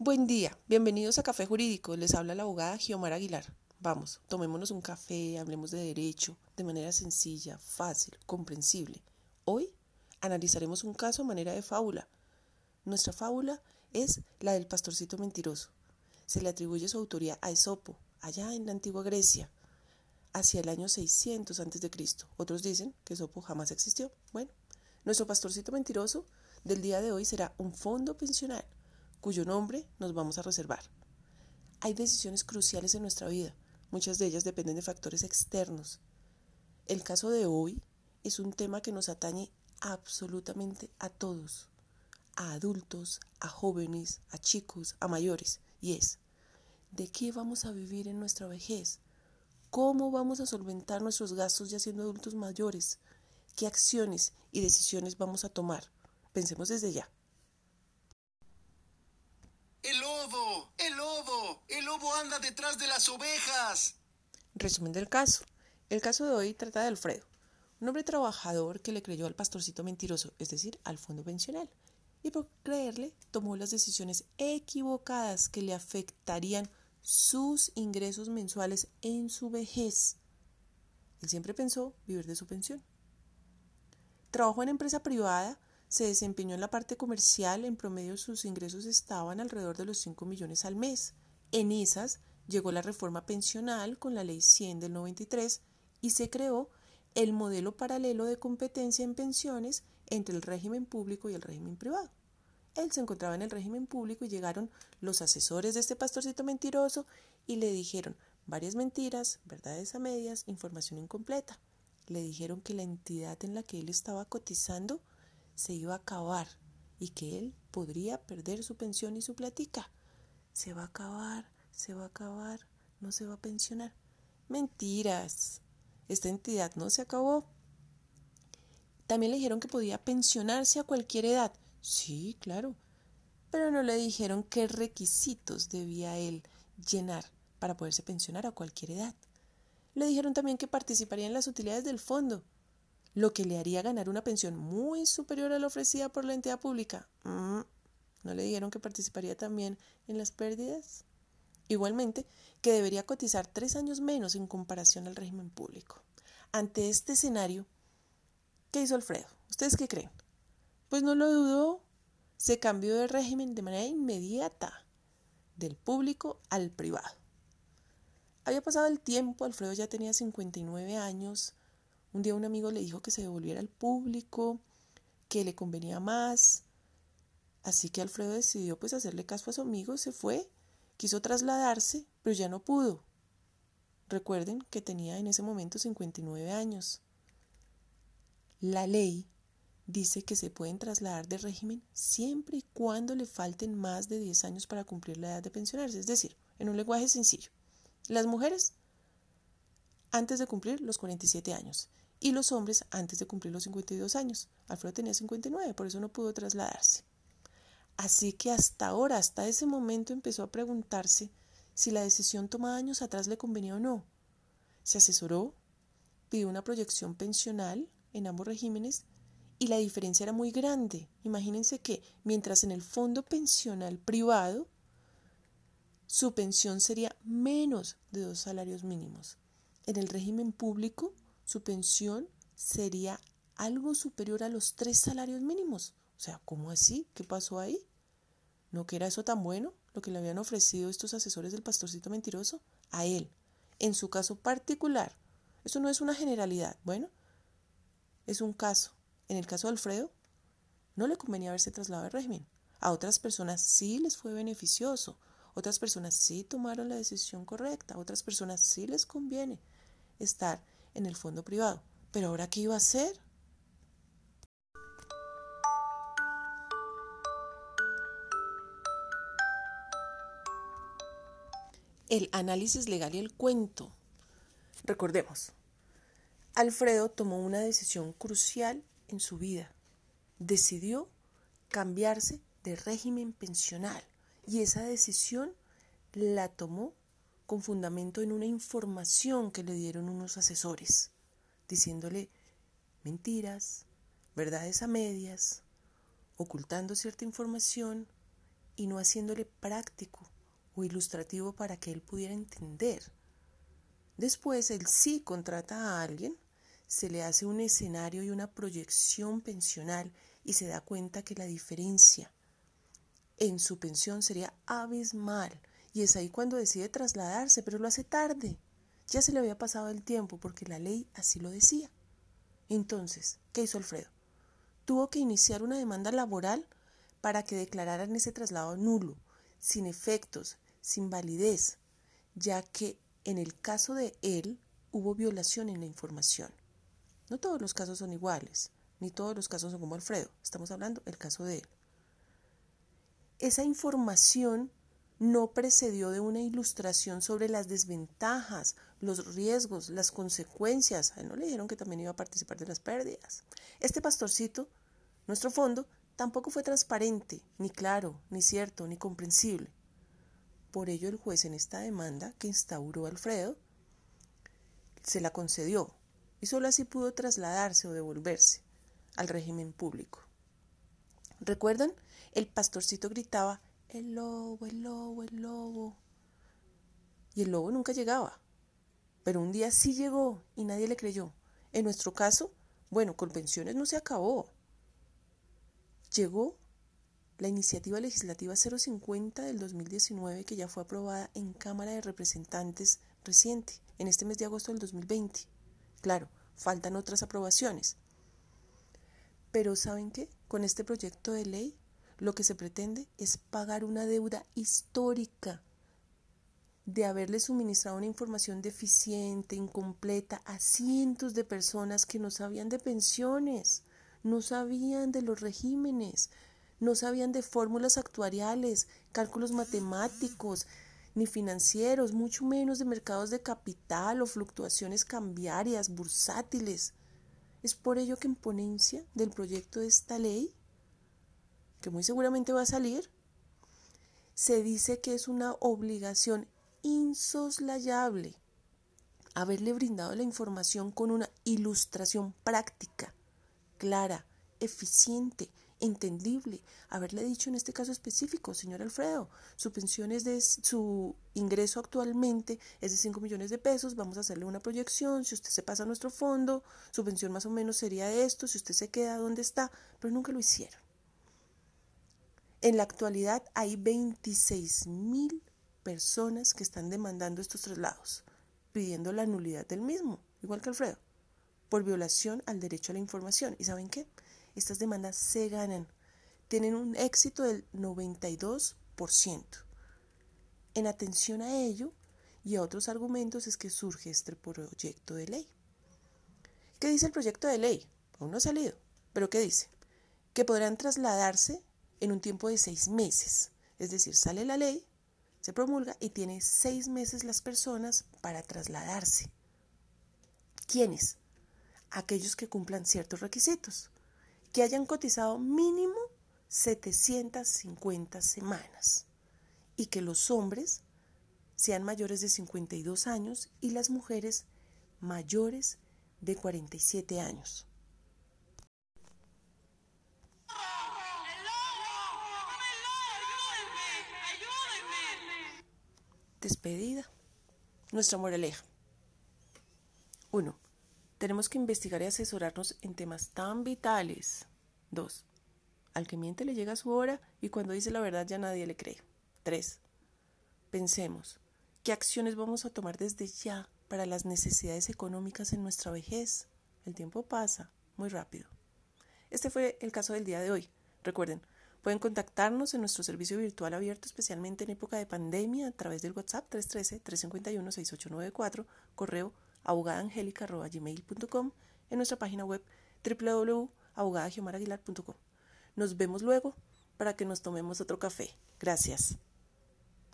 Buen día, bienvenidos a Café Jurídico. Les habla la abogada Giomara Aguilar. Vamos, tomémonos un café, hablemos de derecho de manera sencilla, fácil, comprensible. Hoy analizaremos un caso a manera de fábula. Nuestra fábula es la del pastorcito mentiroso. Se le atribuye su autoría a Esopo, allá en la antigua Grecia, hacia el año 600 a.C. Otros dicen que Esopo jamás existió. Bueno, nuestro pastorcito mentiroso del día de hoy será un fondo pensional cuyo nombre nos vamos a reservar. Hay decisiones cruciales en nuestra vida, muchas de ellas dependen de factores externos. El caso de hoy es un tema que nos atañe absolutamente a todos, a adultos, a jóvenes, a chicos, a mayores, y es, ¿de qué vamos a vivir en nuestra vejez? ¿Cómo vamos a solventar nuestros gastos ya siendo adultos mayores? ¿Qué acciones y decisiones vamos a tomar? Pensemos desde ya. Anda detrás de las ovejas. Resumen del caso. El caso de hoy trata de Alfredo, un hombre trabajador que le creyó al pastorcito mentiroso, es decir, al fondo pensional, y por creerle tomó las decisiones equivocadas que le afectarían sus ingresos mensuales en su vejez. Él siempre pensó vivir de su pensión. Trabajó en empresa privada, se desempeñó en la parte comercial, en promedio sus ingresos estaban alrededor de los 5 millones al mes. En esas llegó la reforma pensional con la ley 100 del 93 y se creó el modelo paralelo de competencia en pensiones entre el régimen público y el régimen privado. Él se encontraba en el régimen público y llegaron los asesores de este pastorcito mentiroso y le dijeron varias mentiras, verdades a medias, información incompleta. Le dijeron que la entidad en la que él estaba cotizando se iba a acabar y que él podría perder su pensión y su platica se va a acabar, se va a acabar, no se va a pensionar. Mentiras. Esta entidad no se acabó. También le dijeron que podía pensionarse a cualquier edad. Sí, claro. Pero no le dijeron qué requisitos debía él llenar para poderse pensionar a cualquier edad. Le dijeron también que participaría en las utilidades del fondo, lo que le haría ganar una pensión muy superior a la ofrecida por la entidad pública. Mm, ¿No le dijeron que participaría también en las pérdidas? Igualmente, que debería cotizar tres años menos en comparación al régimen público. Ante este escenario, ¿qué hizo Alfredo? ¿Ustedes qué creen? Pues no lo dudó, se cambió de régimen de manera inmediata, del público al privado. Había pasado el tiempo, Alfredo ya tenía 59 años. Un día un amigo le dijo que se devolviera al público, que le convenía más, Así que Alfredo decidió pues hacerle caso a su amigo, se fue, quiso trasladarse, pero ya no pudo. Recuerden que tenía en ese momento 59 años. La ley dice que se pueden trasladar de régimen siempre y cuando le falten más de 10 años para cumplir la edad de pensionarse. Es decir, en un lenguaje sencillo, las mujeres antes de cumplir los 47 años y los hombres antes de cumplir los 52 años. Alfredo tenía 59, por eso no pudo trasladarse. Así que hasta ahora, hasta ese momento empezó a preguntarse si la decisión tomada años atrás le convenía o no. Se asesoró, pidió una proyección pensional en ambos regímenes y la diferencia era muy grande. Imagínense que mientras en el fondo pensional privado su pensión sería menos de dos salarios mínimos. En el régimen público su pensión sería algo superior a los tres salarios mínimos. O sea, ¿cómo así? ¿Qué pasó ahí? ¿No que era eso tan bueno lo que le habían ofrecido estos asesores del pastorcito mentiroso? A él, en su caso particular. Eso no es una generalidad. Bueno, es un caso. En el caso de Alfredo, no le convenía haberse trasladado al régimen. A otras personas sí les fue beneficioso. Otras personas sí tomaron la decisión correcta. Otras personas sí les conviene estar en el fondo privado. Pero ahora, ¿qué iba a hacer? el análisis legal y el cuento. Recordemos, Alfredo tomó una decisión crucial en su vida. Decidió cambiarse de régimen pensional y esa decisión la tomó con fundamento en una información que le dieron unos asesores, diciéndole mentiras, verdades a medias, ocultando cierta información y no haciéndole práctico o ilustrativo para que él pudiera entender. Después él sí contrata a alguien, se le hace un escenario y una proyección pensional y se da cuenta que la diferencia en su pensión sería abismal. Y es ahí cuando decide trasladarse, pero lo hace tarde. Ya se le había pasado el tiempo porque la ley así lo decía. Entonces, ¿qué hizo Alfredo? Tuvo que iniciar una demanda laboral para que declararan ese traslado nulo, sin efectos, sin validez, ya que en el caso de él hubo violación en la información. No todos los casos son iguales, ni todos los casos son como Alfredo. Estamos hablando del caso de él. Esa información no precedió de una ilustración sobre las desventajas, los riesgos, las consecuencias. A él no le dijeron que también iba a participar de las pérdidas. Este pastorcito, nuestro fondo, tampoco fue transparente, ni claro, ni cierto, ni comprensible. Por ello el juez en esta demanda que instauró Alfredo se la concedió y solo así pudo trasladarse o devolverse al régimen público. ¿Recuerdan? El pastorcito gritaba, el lobo, el lobo, el lobo. Y el lobo nunca llegaba. Pero un día sí llegó y nadie le creyó. En nuestro caso, bueno, con pensiones no se acabó. Llegó la iniciativa legislativa 050 del 2019 que ya fue aprobada en Cámara de Representantes reciente, en este mes de agosto del 2020. Claro, faltan otras aprobaciones. Pero ¿saben qué? Con este proyecto de ley lo que se pretende es pagar una deuda histórica de haberle suministrado una información deficiente, incompleta a cientos de personas que no sabían de pensiones, no sabían de los regímenes, no sabían de fórmulas actuariales, cálculos matemáticos, ni financieros, mucho menos de mercados de capital o fluctuaciones cambiarias, bursátiles. Es por ello que en ponencia del proyecto de esta ley, que muy seguramente va a salir, se dice que es una obligación insoslayable haberle brindado la información con una ilustración práctica, clara, eficiente, entendible haberle dicho en este caso específico, señor Alfredo, su pensión es de su ingreso actualmente es de 5 millones de pesos, vamos a hacerle una proyección, si usted se pasa a nuestro fondo, su pensión más o menos sería esto, si usted se queda donde está, pero nunca lo hicieron. En la actualidad hay 26 mil personas que están demandando estos traslados, pidiendo la nulidad del mismo, igual que Alfredo, por violación al derecho a la información. ¿Y saben qué? estas demandas se ganan. Tienen un éxito del 92%. En atención a ello y a otros argumentos es que surge este proyecto de ley. ¿Qué dice el proyecto de ley? Aún no ha salido, pero ¿qué dice? Que podrán trasladarse en un tiempo de seis meses. Es decir, sale la ley, se promulga y tiene seis meses las personas para trasladarse. ¿Quiénes? Aquellos que cumplan ciertos requisitos que hayan cotizado mínimo 750 semanas y que los hombres sean mayores de 52 años y las mujeres mayores de 47 años. Despedida. Nuestra moraleja. 1. Tenemos que investigar y asesorarnos en temas tan vitales. 2. Al que miente le llega su hora y cuando dice la verdad ya nadie le cree. 3. Pensemos, ¿qué acciones vamos a tomar desde ya para las necesidades económicas en nuestra vejez? El tiempo pasa muy rápido. Este fue el caso del día de hoy. Recuerden, pueden contactarnos en nuestro servicio virtual abierto especialmente en época de pandemia a través del WhatsApp 313-351-6894, correo abogadangelica.gmail.com, en nuestra página web www.abogadagiomarAguilar.com. Nos vemos luego para que nos tomemos otro café. Gracias.